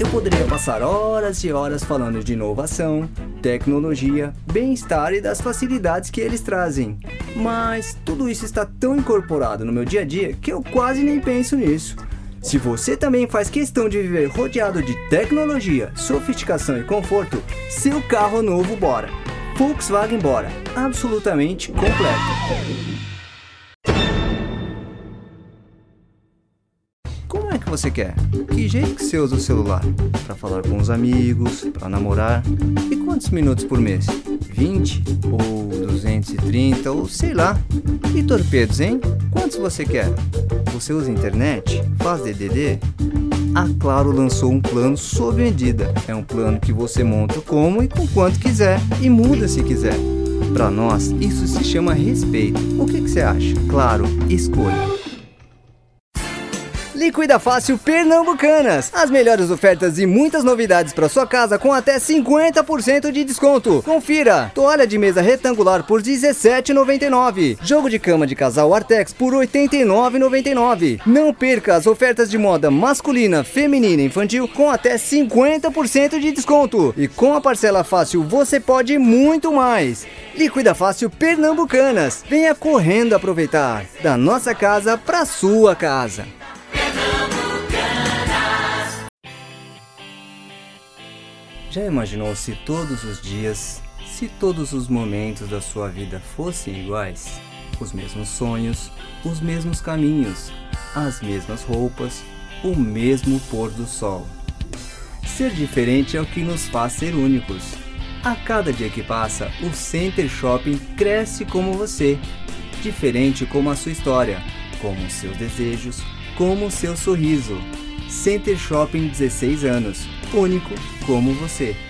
Eu poderia passar horas e horas falando de inovação, tecnologia, bem-estar e das facilidades que eles trazem. Mas tudo isso está tão incorporado no meu dia a dia que eu quase nem penso nisso. Se você também faz questão de viver rodeado de tecnologia, sofisticação e conforto, seu carro novo bora. Volkswagen Bora, absolutamente completo. Que você quer? Que jeito que você usa o celular? Para falar com os amigos, para namorar? E quantos minutos por mês? 20 ou 230 ou sei lá. E torpedos, hein? Quantos você quer? Você usa internet? Faz DDD? A Claro lançou um plano sob medida. É um plano que você monta como e com quanto quiser e muda se quiser. Para nós, isso se chama respeito. O que, que você acha? Claro, escolha. Liquida Fácil Pernambucanas. As melhores ofertas e muitas novidades para sua casa com até 50% de desconto. Confira: toalha de mesa retangular por 17,99. Jogo de cama de casal Artex por 89,99. Não perca as ofertas de moda masculina, feminina e infantil com até 50% de desconto. E com a parcela fácil você pode muito mais. Liquida Fácil Pernambucanas. Venha correndo aproveitar da nossa casa para sua casa. Já imaginou se todos os dias, se todos os momentos da sua vida fossem iguais? Os mesmos sonhos, os mesmos caminhos, as mesmas roupas, o mesmo pôr do sol. Ser diferente é o que nos faz ser únicos. A cada dia que passa, o Center Shopping cresce como você, diferente como a sua história, como os seus desejos, como o seu sorriso. Center Shopping 16 anos único como você.